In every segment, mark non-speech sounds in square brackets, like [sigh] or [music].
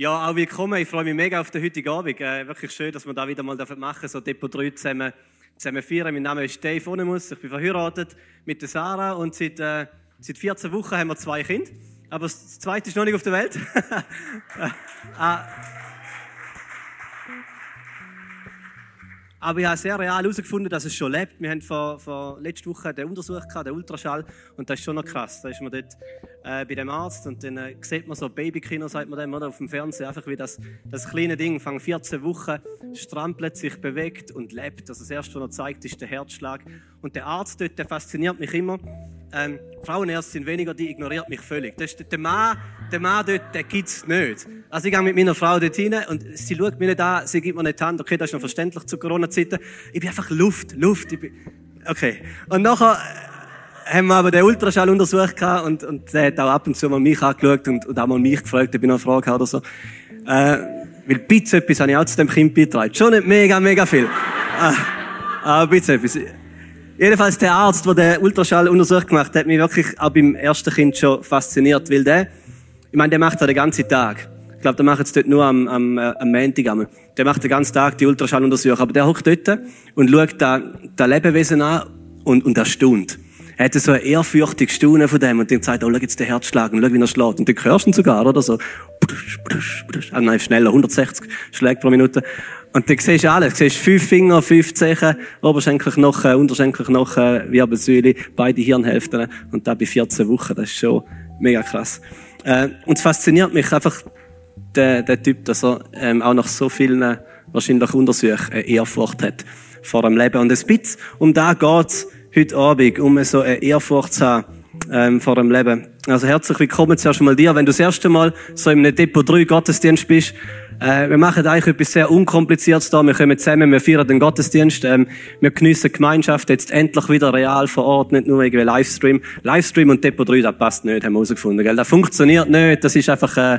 Ja, auch willkommen. Ich freue mich mega auf den heutigen Abend. Äh, wirklich schön, dass wir da wieder mal machen dürfen, so Depot 3 zusammen, zusammen feiern. Mein Name ist Dave Onemus. Ich bin verheiratet mit der Sarah und seit, äh, seit 14 Wochen haben wir zwei Kinder. Aber das zweite ist noch nicht auf der Welt. [laughs] ah. Aber ich habe sehr real herausgefunden, dass es schon lebt. Wir haben vor, vor letzter Woche den Untersuch gehabt, den Ultraschall, und das ist schon noch krass. Da ist man dort äh, bei dem Arzt und dann äh, sieht man so Babykino, sagt man dem, oder, auf dem Fernsehen, einfach wie das, das kleine Ding, fang 14 Wochen, strampelt, sich bewegt und lebt. Also das Erste, was er zeigt, ist der Herzschlag. Und der Arzt dort, der fasziniert mich immer. Ähm, Frauenärzte sind weniger, die ignoriert mich völlig. Das ist der Mann, der Mann dort, der gibt's nicht. Also ich gehe mit meiner Frau dort hin und sie schaut mich nicht an, sie gibt mir nicht Hand. Okay, das ist noch verständlich zu Corona-Zeiten. Ich bin einfach Luft, Luft. Ich bin... Okay. Und nachher haben wir aber den Ultraschall untersucht und, und der hat auch ab und zu mal mich angeschaut und, und auch mal mich gefragt, ob ich noch eine Frage habe oder so. Äh, weil bitte etwas habe ich auch zu dem Kind beitragen. Schon nicht mega, mega viel. Ah, aber bitte etwas. Jedenfalls der Arzt, der den Ultraschall untersucht gemacht hat, mich wirklich auch beim ersten Kind schon fasziniert, weil der, ich meine, der macht das den ganzen Tag. Ich glaube, der macht es dort nur am, am, äh, am Montag einmal. Der macht den ganzen Tag die Ultraschalluntersuchung. Aber der hockt dort und schaut da, da Lebewesen an und, und erstaunt. Er hat so ein ehrfürchtiges Staunen von dem und dann sagt, oh, schau jetzt den Herzschlag und schau, wie er schlägt. Und dann hörst du ihn sogar, oder so. Ah, nein, schneller, 160 Schläge pro Minute. Und dann siehst du alles. Du siehst fünf Finger, fünf Zehen, Oberschenkelknochen, Unterschenkelknochen, Wirbelsäule, beide Hirnhälften. Und da bei 14 Wochen. Das ist schon mega krass. Äh, und es fasziniert mich einfach, der, der Typ, dass er ähm, auch nach so vielen wahrscheinlich Untersuchungen Ehrfurcht hat vor dem Leben. Und ein bisschen um da geht's heute Abend, um so eine Ehrfurcht zu haben ähm, vor dem Leben. Also herzlich willkommen zuerst mal dir. Wenn du das erste Mal so in einem Depot 3 Gottesdienst bist, äh, wir machen eigentlich etwas sehr Unkompliziertes da. Wir kommen zusammen, wir feiern den Gottesdienst, ähm, wir geniessen Gemeinschaft jetzt endlich wieder real vor Ort, nicht nur irgendwie Livestream. Livestream und Depot 3, das passt nicht, haben wir herausgefunden. Gell? Das funktioniert nicht, das ist einfach, äh,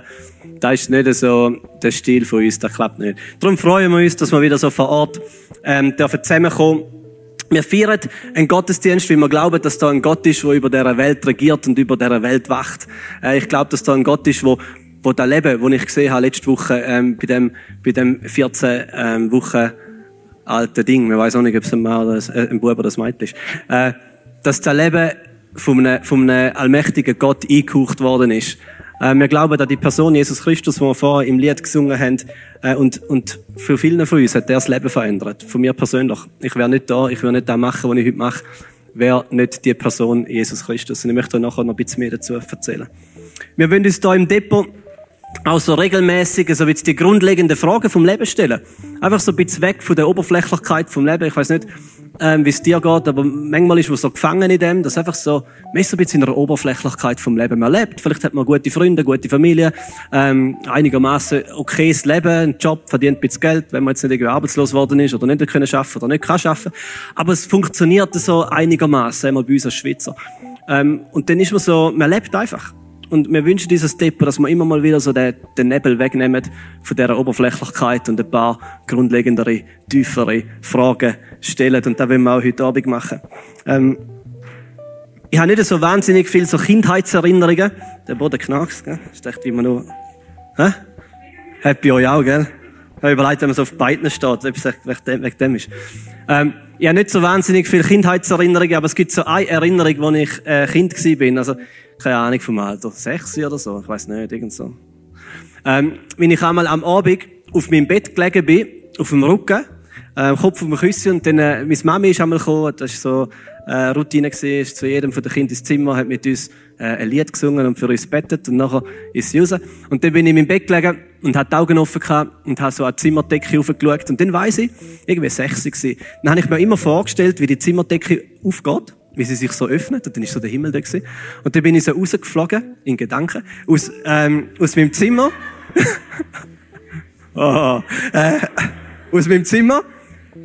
das ist nicht so der Stil von uns, das klappt nicht. Darum freuen wir uns, dass wir wieder so vor Ort ähm, dürfen zusammenkommen wir feiern einen Gottesdienst, weil wir glauben, dass da ein Gott ist, der über dieser Welt regiert und über dieser Welt wacht. Äh, ich glaube, dass da ein Gott ist, wo wo da Leben, wo ich gesehen habe letzte Woche ähm, bei dem bei dem 14 ähm, Wochen alten Ding, man weiß auch nicht, ob es ein Mann oder ein, äh, ein Bub oder ein Mädchen ist, äh, dass das Leben von einem, von einem allmächtigen Gott eingehaucht worden ist. Äh, wir glauben an die Person Jesus Christus, die wir vorher im Lied gesungen haben, äh, und, und für viele von uns hat er das Leben verändert. Von mir persönlich. Ich wäre nicht da, ich würde nicht das machen, was ich heute mache, wäre nicht die Person Jesus Christus. Und ich möchte euch nachher noch ein bisschen mehr dazu erzählen. Wir wollen uns hier im Depot auch so regelmäßig so jetzt die grundlegenden Fragen vom Leben stellen. Einfach so ein bisschen weg von der Oberflächlichkeit vom Leben. Ich weiß nicht, ähm, wie es dir geht, aber manchmal ist man so gefangen in dem, dass einfach so, man ist so ein bisschen in der Oberflächlichkeit vom Leben. Man lebt, vielleicht hat man gute Freunde, gute Familie, ähm, einigermaßen okayes Leben, einen Job, verdient ein bisschen Geld, wenn man jetzt nicht irgendwie arbeitslos worden ist oder nicht können schaffen oder nicht kann schaffen. Aber es funktioniert so einigermaßen, immer bei uns als Schweizer. Ähm, und dann ist man so, man lebt einfach. Und wir wünschen dieses Depot, dass wir immer mal wieder so den, den Nebel wegnehmen von dieser Oberflächlichkeit und ein paar grundlegendere, tiefere Fragen stellen. Und das wollen wir auch heute Abend machen. Ähm, ich habe nicht so wahnsinnig viel so Kindheitserinnerungen. Der Boden knackst, gell? Ist echt man nur, hä? Bei euch auch, gell? Ich habe überlegt, wenn man so auf beiden steht, ob es wegen dem ist. Ähm, ich habe nicht so wahnsinnig viel Kindheitserinnerungen, aber es gibt so eine Erinnerung, wo ich äh, Kind bin. Also, keine Ahnung vom Alter, sechs oder so, ich weiß nicht, irgend so. Ähm, wenn ich einmal am Abend auf meinem Bett gelegen bin, auf dem Rücken, äh, Kopf auf dem Küssen und dann, äh, meine Mami ist einmal gekommen, das ist so, äh, Routine gewesen, ist zu jedem von den Kindern ins Zimmer, hat mit uns, äh, ein Lied gesungen und für uns bettet und nachher ist sie raus. Und dann bin ich in meinem Bett gelegen und hatte die Augen offen gehabt und habe so die Zimmerdecke aufgeschaut und dann weiss ich, irgendwie sechs gewesen. Dann habe ich mir immer vorgestellt, wie die Zimmerdecke aufgeht wie sie sich so öffnet. Und dann ist so der Himmel da gewesen. Und dann bin ich so rausgeflogen, in Gedanken, aus, ähm, aus meinem Zimmer. [laughs] oh, äh, aus meinem Zimmer,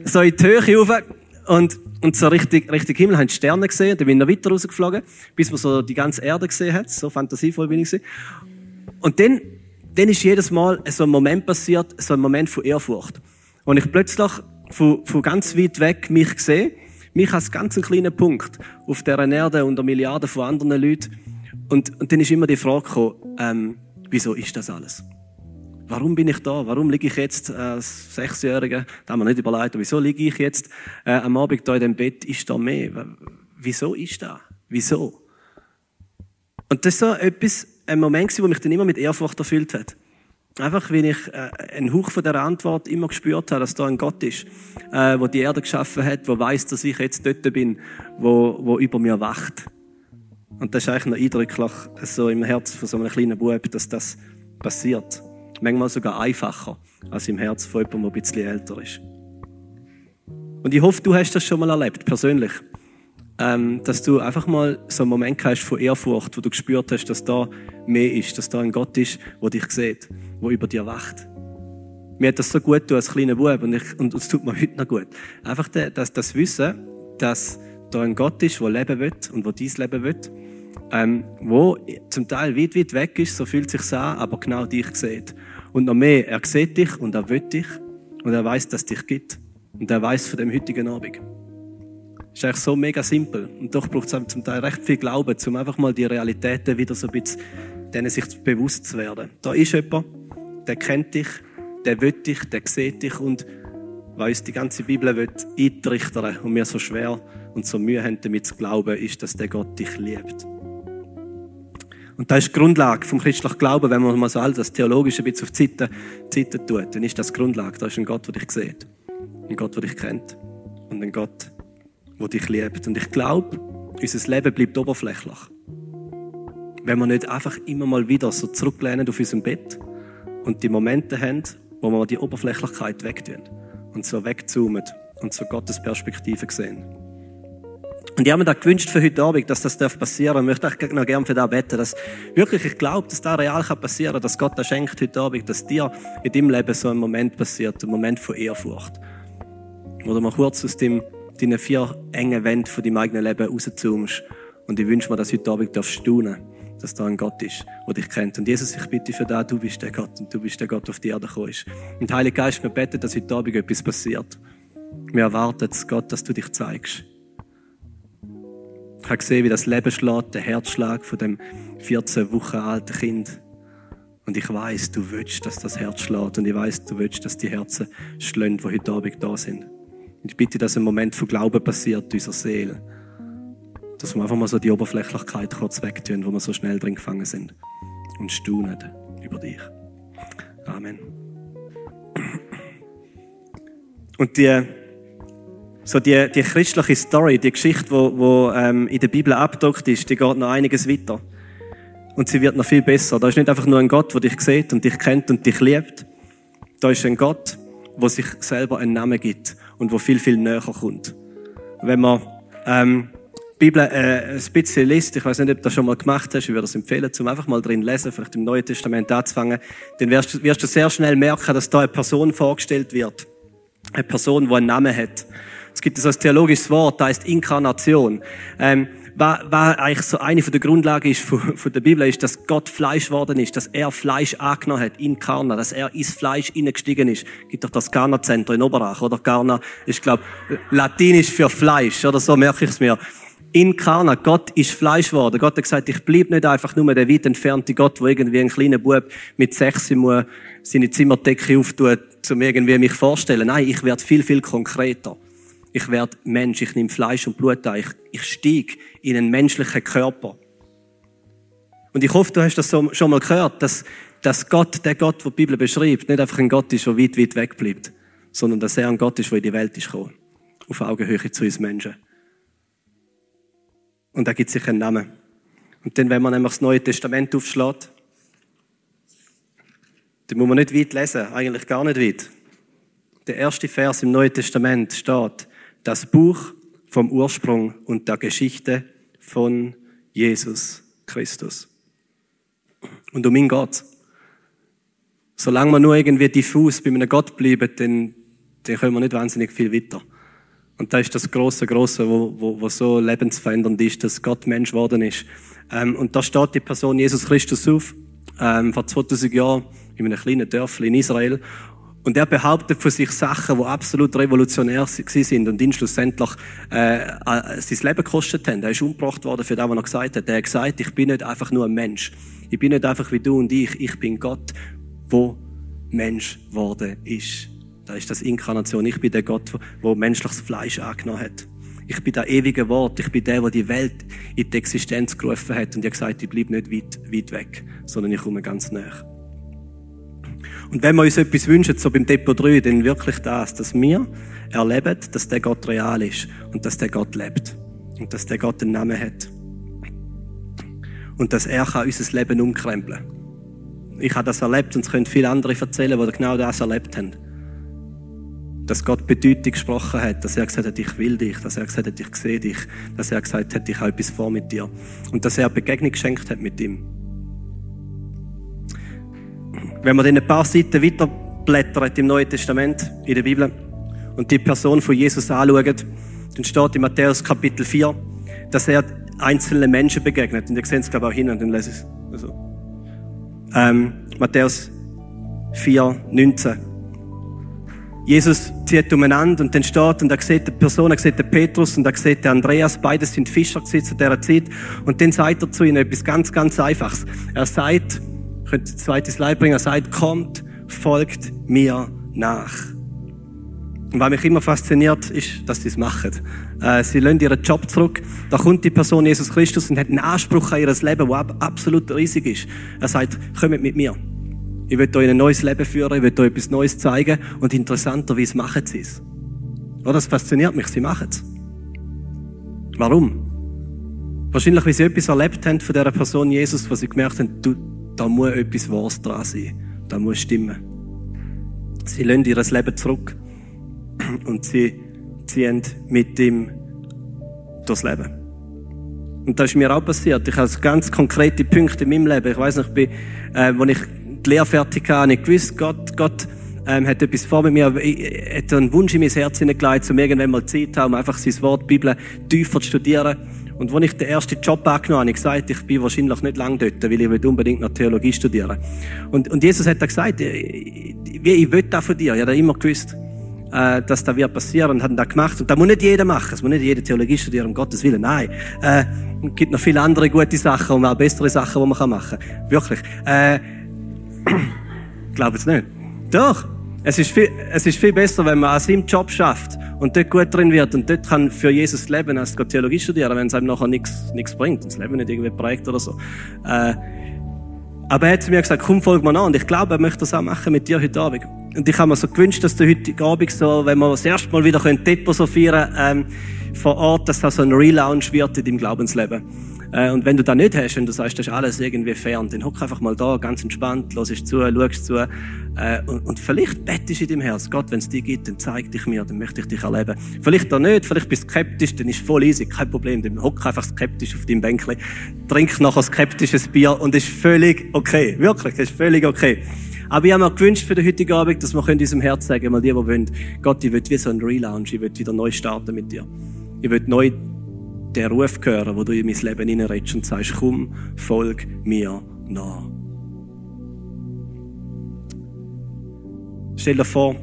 so in die Höhe rauf und, und so richtig, richtig Himmel, haben Sterne gesehen. Dann bin ich noch weiter rausgeflogen, bis man so die ganze Erde gesehen hat. So fantasievoll bin ich gewesen. Und dann, dann ist jedes Mal so ein Moment passiert, so ein Moment von Ehrfurcht. Und ich plötzlich von, von ganz weit weg mich gesehen mich als ganz kleinen Punkt auf dieser Erde unter Milliarden von anderen Leuten. Und, und dann ist immer die Frage gekommen, ähm, wieso ist das alles? Warum bin ich da? Warum liege ich jetzt als Sechsjähriger? Da haben wir nicht überlegt, wieso liege ich jetzt äh, am Abend da in dem Bett? Ist da mehr? Wieso ist da? Wieso? Und das ist so etwas, ein Moment, wo mich dann immer mit Ehrfurcht erfüllt hat. Einfach, wie ich äh, einen Hauch von der Antwort immer gespürt habe, dass da ein Gott ist, äh, wo die Erde geschaffen hat, wo weiß, dass ich jetzt dort bin, wo, wo über mir wacht. Und das ist eigentlich noch eindrücklich, so im Herz von so einem kleinen Bub, dass das passiert. Manchmal sogar einfacher als im Herz von jemandem, der ein bisschen älter ist. Und ich hoffe, du hast das schon mal erlebt, persönlich ähm, dass du einfach mal so einen Moment hast von Ehrfurcht, wo du gespürt hast, dass da mehr ist, dass da ein Gott ist, der dich sieht, der über dir wacht. Mir hat das so gut getan als kleiner Bub und, ich, und es tut mir heute noch gut. Einfach das, das Wissen, dass da ein Gott ist, der leben will und wo dein Leben will, ähm, wo zum Teil weit, weit weg ist, so fühlt sich an, aber genau dich sieht. Und noch mehr, er sieht dich und er will dich und er weiß, dass es dich gibt. Und er weiß von dem heutigen Abend ist eigentlich so mega simpel. Und doch braucht es zum Teil recht viel Glauben, um einfach mal die Realitäten wieder so ein bisschen denen sich bewusst zu werden. Da ist jemand, der kennt dich, der will dich, der sieht dich und weil uns die ganze Bibel will eintrichtern und wir so schwer und so Mühe haben, damit zu glauben, ist, dass der Gott dich liebt. Und das ist die Grundlage vom christlichen Glauben, wenn man mal so all das Theologische ein bisschen auf die Seite, die Seite tut, dann ist das die Grundlage. Da ist ein Gott, der dich sieht. Ein Gott, der dich kennt. Und ein Gott, der dich liebt. Und ich glaube, unser Leben bleibt oberflächlich. Wenn wir nicht einfach immer mal wieder so zurücklehnen auf unserem Bett und die Momente haben, wo wir die Oberflächlichkeit wegtun und so wegzoomen und so Gottes Perspektive sehen. Und ich habe mir da gewünscht für heute Abend, dass das passieren darf. Ich möchte auch noch gerne für das beten, dass wirklich, ich glaube, dass das real passieren kann, dass Gott das schenkt heute Abend, dass dir in deinem Leben so ein Moment passiert, ein Moment von Ehrfurcht. Oder mal kurz aus dem deine vier engen Wände von deinem eigenen Leben rauszoomst. Und ich wünsche mir, dass heute Abend darfst staunen, dass da ein Gott ist, der dich kennt. Und Jesus, ich bitte für das, du bist der Gott und du bist der Gott, der auf die Erde gekommen ist. Und Heilige Geist, wir beten, dass heute Abend etwas passiert. Wir erwarten, Gott, dass du dich zeigst. Ich habe gesehen, wie das Leben schlägt, der Herzschlag von dem 14 Wochen alten Kind. Und ich weiß, du willst, dass das Herz schlägt. Und ich weiß, du willst, dass die Herzen schlönt, die heute Abend da sind. Und ich bitte, dass ein Moment von Glauben passiert in unserer Seele. Dass wir einfach mal so die Oberflächlichkeit kurz wegtun, wo wir so schnell drin gefangen sind. Und staunen über dich. Amen. Und die, so die, die christliche Story, die Geschichte, wo, wo ähm, in der Bibel abgedruckt ist, die geht noch einiges weiter. Und sie wird noch viel besser. Da ist nicht einfach nur ein Gott, der dich sieht und dich kennt und dich liebt. Da ist ein Gott, der sich selber einen Namen gibt und wo viel, viel näher kommt. Wenn man ähm, die Bibel äh, ein bisschen liest, ich weiß nicht, ob du das schon mal gemacht hast, ich würde das empfehlen, zum einfach mal drin lesen, vielleicht im Neuen Testament anzufangen, dann wirst, wirst du sehr schnell merken, dass da eine Person vorgestellt wird. Eine Person, die einen Namen hat. Es gibt so ein theologisches Wort, das heißt Inkarnation. Ähm, was, was eigentlich so eine von der Grundlagen ist von, von der Bibel, ist, dass Gott Fleisch worden ist, dass er Fleisch angenommen hat, in Karna, dass er ins Fleisch hineingestiegen ist. Gibt doch das Garna-Zentrum in Oberach, oder? Garna ist, glaube latinisch für Fleisch, oder so merke ich es mir. In Karna, Gott ist Fleisch geworden. Gott hat gesagt, ich bleib nicht einfach nur der weit entfernte Gott, wo irgendwie ein kleiner Bub mit sechs muss seine Zimmerdecke auftut, um irgendwie mich vorstellen. Nein, ich werde viel, viel konkreter ich werde Mensch, ich nehme Fleisch und Blut an, ich, ich steige in einen menschlichen Körper. Und ich hoffe, du hast das schon mal gehört, dass, dass Gott, der Gott, der die Bibel beschreibt, nicht einfach ein Gott ist, der weit, weit weg bleibt, sondern dass er ein Gott ist, der in die Welt ist gekommen. Auf Augenhöhe zu uns Menschen. Und da gibt sich einen Namen. Und dann, wenn man nämlich das Neue Testament aufschlägt, dann muss man nicht weit lesen, eigentlich gar nicht weit. Der erste Vers im Neuen Testament steht, das Buch vom Ursprung und der Geschichte von Jesus Christus. Und um ihn geht Solange wir nur irgendwie diffus bei einem Gott bleiben, dann, dann können wir nicht wahnsinnig viel weiter. Und da ist das große, große, wo, wo, wo so lebensverändernd ist, dass Gott Mensch geworden ist. Ähm, und da steht die Person Jesus Christus auf, ähm, vor 2000 Jahren in einem kleinen Dörfli in Israel. Und er behauptet von sich Sachen, die absolut revolutionär sind und ihn schlussendlich äh, sein Leben gekostet haben. Er ist umgebracht worden für das, was er gesagt hat. Er hat gesagt, ich bin nicht einfach nur ein Mensch. Ich bin nicht einfach wie du und ich. Ich bin Gott, wo Mensch geworden ist. Da ist das Inkarnation. Ich bin der Gott, der menschliches Fleisch angenommen hat. Ich bin der ewige Wort. Ich bin der, der die Welt in die Existenz gerufen hat. Und ich gesagt, ich bleibe nicht weit, weit weg, sondern ich komme ganz näher. Und wenn wir uns etwas wünschen, so beim Depot 3, dann wirklich das, dass wir erleben, dass der Gott real ist und dass der Gott lebt. Und dass der Gott einen Namen hat. Und dass er kann unser Leben umkrempeln kann. Ich habe das erlebt und es können viele andere erzählen, die genau das erlebt haben dass Gott Bedeutung gesprochen hat, dass er gesagt hat, ich will dich, dass er gesagt hat, ich sehe dich, dass er gesagt hat, ich habe etwas vor mit dir und dass er Begegnung geschenkt hat mit ihm. Wenn man in ein paar Seiten weiterblättert im Neuen Testament, in der Bibel, und die Person von Jesus anschaut, dann steht in Matthäus Kapitel 4, dass er einzelnen Menschen begegnet. Und ihr seht es, glaube ich, auch hin, und dann lese ich es. Also. Ähm, Matthäus 4, 19. Jesus zieht umeinander und dann steht, und er sieht die Person, er sieht den Petrus und er sieht den Andreas, beide sind Fischer zu dieser Zeit. Und dann sagt er zu ihnen etwas ganz, ganz Einfaches. Er sagt, ich könnte das zweite Slide bringen, er sagt, kommt, folgt mir nach. Und was mich immer fasziniert, ist, dass sie es machen. Äh, sie lassen ihren Job zurück. Da kommt die Person Jesus Christus und hat einen Anspruch an ihr Leben, der absolut riesig ist. Er sagt, kommt mit mir. Ich will euch ein neues Leben führen, ich will euch etwas Neues zeigen und interessanterweise machen sie es. Oh, das fasziniert mich, sie machen es. Warum? Wahrscheinlich, weil sie etwas erlebt haben von dieser Person Jesus, wo sie gemerkt haben, du, da muss etwas Wahres dran sein, da muss stimmen. Sie lassen ihr Leben zurück und sie ziehen mit ihm durchs Leben. Und das ist mir auch passiert. Ich habe ganz konkrete Punkte in meinem Leben. Ich weiß noch, äh, wo ich die Lehre fertig hatte, ich gewusst, Gott, Gott ähm, hat etwas vor mit mir, ich, hat einen Wunsch in mein Herz hineingelegt, um irgendwann mal Zeit haben, um einfach sein Wort, Bibel tiefer zu studieren. Und als ich den ersten Job angenommen habe, habe ich gesagt, ich bin wahrscheinlich nicht lange dort, weil ich will unbedingt noch Theologie studieren. Und, und Jesus hat da gesagt, ich, ich will das von dir. Ich habe immer gewusst, äh, dass das wird passieren und hat das gemacht. Und das muss nicht jeder machen. Es muss nicht jede Theologie studieren, um Gottes Willen. Nein. Äh, es gibt noch viele andere gute Sachen und auch bessere Sachen, die man machen kann. Wirklich. Äh, [clears throat] Glaubt es nicht? Doch. Es ist, viel, es ist viel besser, wenn man an seinem Job schafft und dort gut drin wird und dort kann für Jesus leben, als Theologie studieren, wenn es einem nachher nichts, nichts bringt und das Leben nicht irgendwie prägt oder so. Äh, aber er hat zu mir gesagt, komm, folg mir an. Und ich glaube, er möchte das auch machen mit dir heute Abend. Und ich habe mir so gewünscht, dass du heute Abend so, wenn wir das erste Mal wieder so feiern ähm, vor Ort, dass das so ein Relaunch wird in deinem Glaubensleben. Äh, und wenn du das nicht hast und du sagst, das ist alles irgendwie fern, dann hock einfach mal da, ganz entspannt, hörst zu, schaust zu. Äh, und, und vielleicht bettest du in deinem Herz, Gott, wenn es dir gibt, dann zeig dich mir, dann möchte ich dich erleben. Vielleicht auch nicht, vielleicht bist du skeptisch, dann ist voll easy, kein Problem. Dann hock einfach skeptisch auf deinem Bänkchen, trink nachher skeptisches Bier und ist völlig okay. Wirklich, ist völlig okay. Aber ich habe mir gewünscht für den heutigen Abend, dass wir in unserem Herz sagen, mal die, die wollen, Gott, ich will wie so ein Relaunch, ich will wieder neu starten mit dir. Ich will neu den Ruf hören, wo du in mein Leben hineinredest und sagst, komm, folg mir nach. Stell dir vor,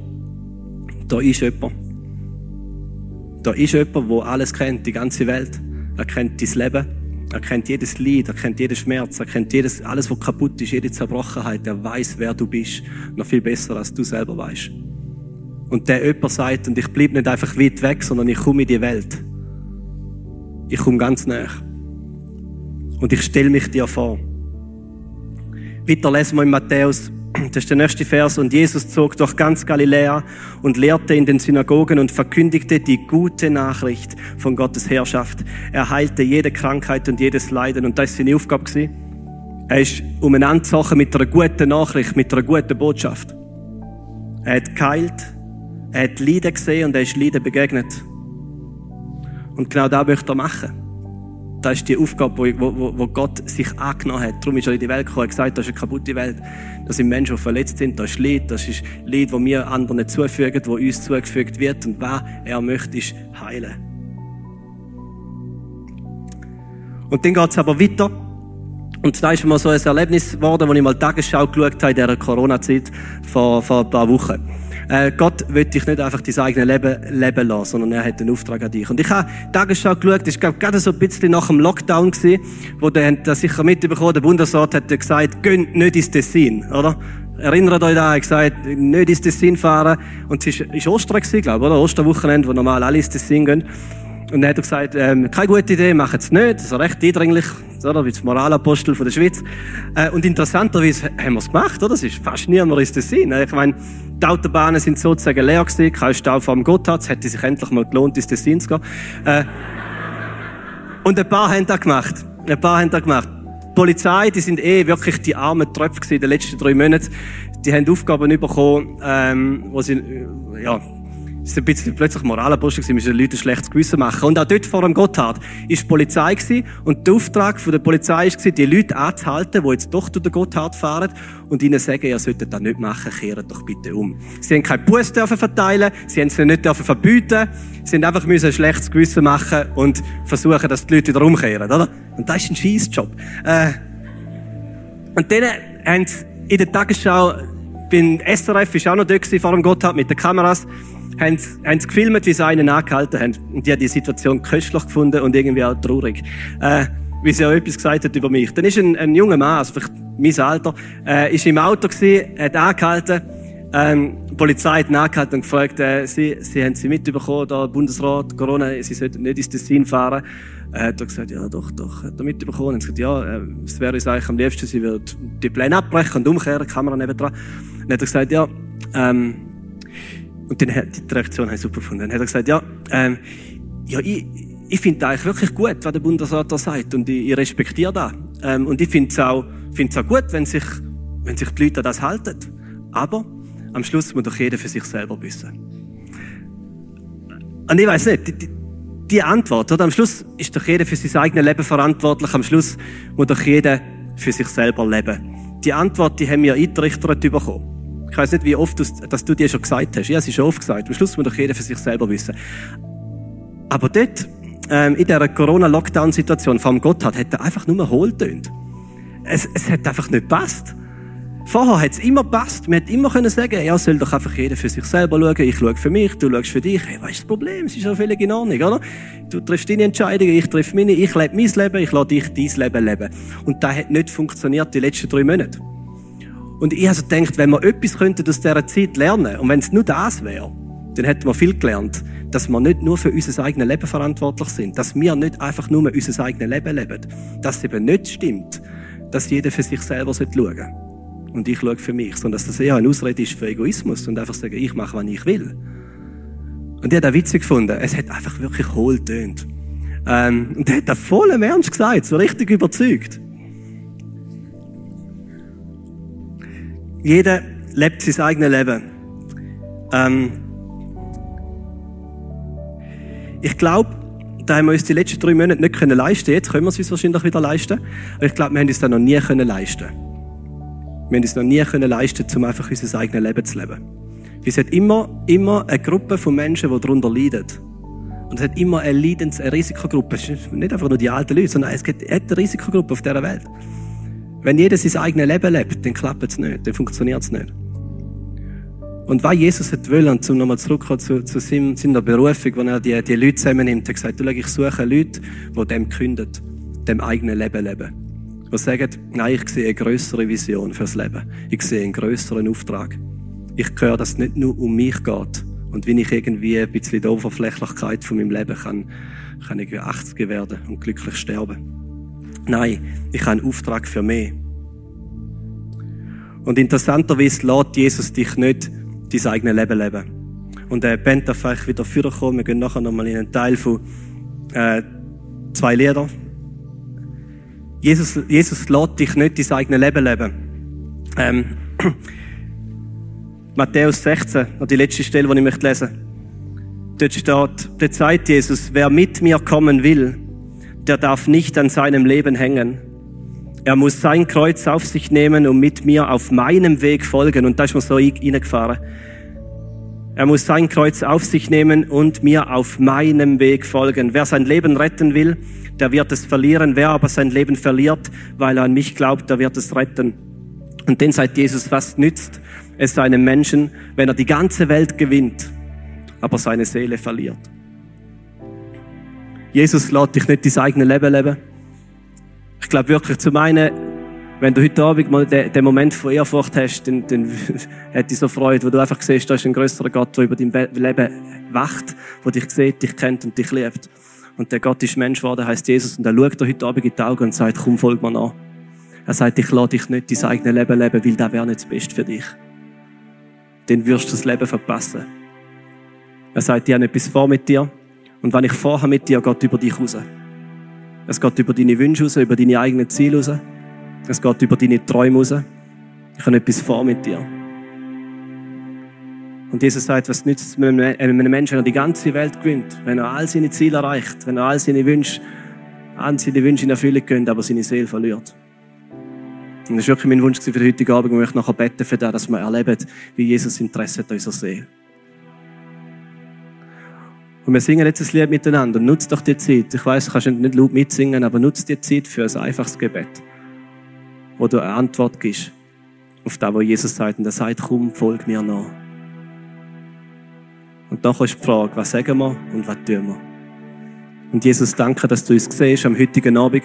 da ist jemand. Da ist jemand, der alles kennt, die ganze Welt. Er kennt dein Leben. Er kennt jedes Leid, er kennt jeden Schmerz, er kennt jedes, alles, was kaputt ist, jede Zerbrochenheit. Er weiß, wer du bist. Noch viel besser, als du selber weißt. Und der jemand sagt, und ich bleibe nicht einfach weit weg, sondern ich komme in die Welt ich komme ganz näher. Und ich stelle mich dir vor. Weiter lesen wir in Matthäus, das ist der nächste Vers. Und Jesus zog durch ganz Galiläa und lehrte in den Synagogen und verkündigte die gute Nachricht von Gottes Herrschaft. Er heilte jede Krankheit und jedes Leiden. Und das war seine Aufgabe. Er ist umeinander mit einer guten Nachricht, mit einer guten Botschaft. Er hat geheilt, er hat Leiden gesehen und er ist Leiden begegnet. Und genau das möchte er machen. Das ist die Aufgabe, wo, Gott sich angenommen hat. Darum ist er in die Welt gekommen. Hat gesagt, das ist eine kaputte Welt. Das sind Menschen, die verletzt sind. Das ist Leid. Das ist Leid, das wir anderen zufügen, das uns zugefügt wird. Und was er möchte, ist heilen. Und dann geht es aber weiter. Und da ist mal so ein Erlebnis geworden, wo ich mal Tagesschau geschaut habe in dieser Corona-Zeit vor, vor ein paar Wochen. Äh, Gott will dich nicht einfach dein eigenes Leben leben lassen, sondern er hat einen Auftrag an dich. Und ich habe Tagesschau geschaut, das war gerade so ein bisschen nach dem Lockdown, gewesen, wo der das sicher mitbekommen der Bundesrat hat gesagt, gönnt nicht ins Tessin, oder? erinnert euch da, er hat gesagt, nicht ins Tessin fahren. Und es war, Ostern, glaube ich, oder? Osterwochenende, wo normal alle ins Tessin gehen. Und dann hat er gesagt, ähm, keine gute Idee, machen es nicht. Das ist recht eindringlich, oder? Wie das Moralapostel von der Schweiz. Äh, und interessanterweise haben wir es gemacht, oder? Es ist fast niemand ins Tessin. Ich meine, die Autobahnen sind sozusagen leer gewesen, kein Stau vor dem Gotthard. Es hätte sich endlich mal gelohnt, ins Tessin zu gehen. Äh, und ein paar haben das gemacht. Ein paar haben das gemacht. Die Polizei, die sind eh wirklich die armen Tröpfe in den letzten drei Monaten. Die haben Aufgaben bekommen, ähm, wo sie, äh, ja, es war ein bisschen plötzlich Moralapostel, wir müssen den Leuten ein schlechtes Gewissen machen. Und auch dort vor dem Gotthard war die Polizei und der Auftrag der Polizei war, die Leute anzuhalten, die jetzt doch durch den Gotthard fahren und ihnen sagen, ihr solltet das nicht machen, kehrt doch bitte um. Sie haben keinen Bus verteilen, sie haben es nicht verbieten, sie haben einfach ein schlechtes Gewissen machen und versuchen, dass die Leute wieder umkehren, oder? Und das ist ein Scheissjob. Äh, und dann haben sie in der Tagesschau, beim SRF war auch noch dort vor dem Gotthard mit den Kameras, haben, sie gefilmt, wie sie einen angehalten haben. Und die haben die Situation köstlich gefunden und irgendwie auch traurig. Äh, wie sie auch etwas gesagt hat über mich. Dann ist ein, ein junger Mann, also vielleicht mein Alter, äh, ist im Auto gewesen, hat angehalten, ähm, die Polizei hat ihn angehalten und gefragt, äh, sie, sie haben sie mitbekommen, da Bundesrat, Corona, sie sollten nicht ins Tessin fahren. Er hat gesagt, ja, doch, doch, hat er mitbekommen. Und gesagt, ja, äh, es wäre uns eigentlich am liebsten, sie würde die Pläne abbrechen und umkehren, Kamera nebendran. Dann hat er gesagt, ja, ähm, und dann hat die Reaktion habe ich super gefunden. Dann hat er gesagt, ja, ähm, ja, ich, ich finde eigentlich wirklich gut, was der Bundesrat da sagt. Und ich, ich respektiere das. Ähm, und ich finde es auch, find's auch gut, wenn sich, wenn sich die Leute an das halten. Aber am Schluss muss doch jeder für sich selber wissen. Und ich weiß nicht, die, die Antwort, oder? Am Schluss ist doch jeder für sein eigenes Leben verantwortlich. Am Schluss muss doch jeder für sich selber leben. Die Antwort, die haben wir eingerichtet bekommen. Ich weiß nicht, wie oft du, dass du dir schon gesagt hast. Ja, es ist schon oft gesagt. Am Schluss muss doch jeder für sich selber wissen. Aber dort, ähm, in dieser Corona-Lockdown-Situation vom Gotthard, hat er einfach nur hohl es, es hat einfach nicht gepasst. Vorher hat es immer gepasst. Man hätte immer können sagen, ja, soll doch einfach jeder für sich selber schauen. Ich schaue für mich, du schaust für dich. Hey, was ist das Problem? Es ist ja völlig in Ordnung, oder? Du triffst deine Entscheidungen, ich treffe meine, ich lebe mein Leben, ich lasse dich dein Leben leben. Und das hat nicht funktioniert die letzten drei Monate. Und ich also gedacht, wenn wir etwas könnten aus dieser Zeit lernen, und wenn es nur das wäre, dann hätten wir viel gelernt, dass wir nicht nur für unser eigenes Leben verantwortlich sind, dass wir nicht einfach nur unser eigenes Leben leben, dass es eben nicht stimmt, dass jeder für sich selber schauen sollte. Und ich schaue für mich, sondern dass das eher eine Ausrede ist für Egoismus und einfach sagen, ich mache, was ich will. Und ich habe das witzig gefunden. Es hat einfach wirklich hohl tönt. Ähm, und er hat das voll im Ernst gesagt, so richtig überzeugt. Jeder lebt sein eigenes Leben. Ähm, ich glaube, da haben wir uns die letzten drei Monate nicht können leisten. Jetzt können wir es uns wahrscheinlich wieder leisten. Aber ich glaube, wir haben uns das noch nie können leisten. Wir haben es noch nie können leisten, um einfach unser eigenes Leben zu leben. Es hat immer, immer eine Gruppe von Menschen, die darunter leiden. Und es hat immer eine Leidens-, eine Risikogruppe. Es sind nicht einfach nur die alten Leute, sondern es gibt eine Risikogruppe auf dieser Welt. Wenn jeder sein eigenes Leben lebt, dann klappt es nicht, dann funktioniert es nicht. Und was Jesus hat wollen, um nochmal zurückzukommen zu, zu seiner Berufung, wo er die, die Leute zusammennimmt, er gesagt, du, ich suche Leute, die dem künden, dem eigenen Leben leben. Die sagen, nein, ich sehe eine größere Vision fürs Leben. Ich sehe einen größeren Auftrag. Ich höre, dass es nicht nur um mich geht. Und wenn ich irgendwie ein bisschen die Oberflächlichkeit von meinem Leben kann, kann ich 80 werden und glücklich sterben. Nein, ich habe einen Auftrag für mich. Und interessanterweise lässt Jesus dich nicht dein eigenes Leben leben. Und der Band darf vielleicht wieder vorkommen. Wir gehen nachher nochmal in einen Teil von äh, zwei Liedern. Jesus, Jesus lässt dich nicht dein eigenes Leben leben. Ähm, [clears throat] Matthäus 16, die letzte Stelle, die ich möchte lesen Dort steht, dort sagt Jesus, wer mit mir kommen will, der darf nicht an seinem Leben hängen. Er muss sein Kreuz auf sich nehmen und mit mir auf meinem Weg folgen. Und da ist mir so reingefahren. Er muss sein Kreuz auf sich nehmen und mir auf meinem Weg folgen. Wer sein Leben retten will, der wird es verlieren. Wer aber sein Leben verliert, weil er an mich glaubt, der wird es retten. Und den sagt Jesus, was nützt es einem Menschen, wenn er die ganze Welt gewinnt, aber seine Seele verliert. Jesus lässt dich nicht dein eigenes Leben leben. Ich glaube wirklich, zum einen Wenn du heute Abend mal den, Moment von Ehrfurcht hast, dann, dann [laughs] hat dich so Freude, wo du einfach siehst, da ist ein größerer Gott, der über dein Leben wacht, der dich sieht, dich kennt und dich liebt. Und der Gott ist Mensch geworden, heißt Jesus, und er schaut dir heute Abend in die Augen und sagt, komm, folg mir nach. Er sagt, ich lade dich nicht dein eigenes Leben leben, weil das wäre nicht das Beste für dich. Dann wirst du das Leben verpassen. Er sagt, ich habe etwas vor mit dir. Und wenn ich vorhabe mit dir, geht über dich raus. Es geht über deine Wünsche raus, über deine eigenen Ziele raus. Es geht über deine Träume raus. Ich habe etwas vor mit dir. Und Jesus sagt, was nützt es einem Menschen, wenn er die ganze Welt gewinnt, wenn er all seine Ziele erreicht, wenn er all seine Wünsche, all seine Wünsche in Erfüllung gönnt, aber seine Seele verliert. Und das war wirklich mein Wunsch für den heutigen Abend. Ich möchte nachher beten für das, dass wir erleben, wie Jesus Interesse hat an unserer Seele. Und wir singen jetzt ein Lied miteinander. Nutz doch die Zeit. Ich weiß, du kannst nicht laut mitsingen, aber nutz die Zeit für ein einfaches Gebet, wo du eine Antwort gibst auf das, was Jesus sagt. Und er sagt, komm, folg mir nach. Und dann ist die Frage, was sagen wir und was tun wir? Und Jesus, danke, dass du uns siehst am heutigen Abend.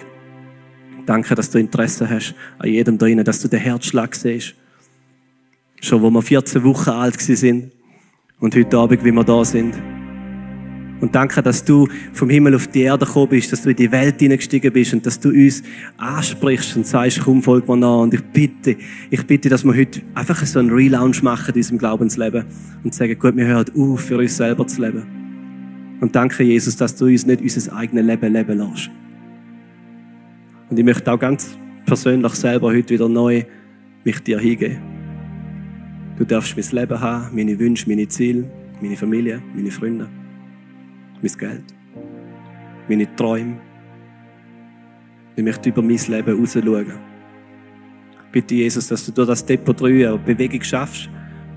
Danke, dass du Interesse hast an jedem drinnen, dass du den Herzschlag siehst. Schon wo wir 14 Wochen alt sind und heute Abend, wie wir da sind. Und danke, dass du vom Himmel auf die Erde gekommen bist, dass du in die Welt hineingestiegen bist und dass du uns ansprichst und sagst, komm, folg mir nach. Und ich bitte, ich bitte, dass wir heute einfach so einen Relaunch machen in unserem Glaubensleben und sagen, gut, wir hören auf, für uns selber zu leben. Und danke, Jesus, dass du uns nicht unser eigenes Leben leben lässt. Und ich möchte auch ganz persönlich selber heute wieder neu mich dir hingeben. Du darfst mein Leben haben, meine Wünsche, meine Ziele, meine Familie, meine Freunde mein Geld, meine Träume. Ich möchte über mein Leben raus schauen. Bitte, Jesus, dass du durch das Depot 3 eine Bewegung schaffst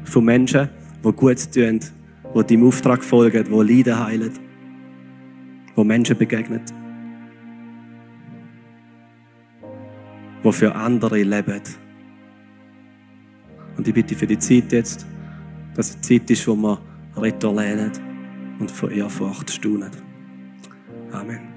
von Menschen, die gut tun, die deinem Auftrag folgen, die Leiden heilen, die Menschen begegnen, die für andere leben. Und ich bitte für die Zeit jetzt, dass es eine Zeit ist, wo wir Retro lernen und vor Ehrfurcht staunen. Amen.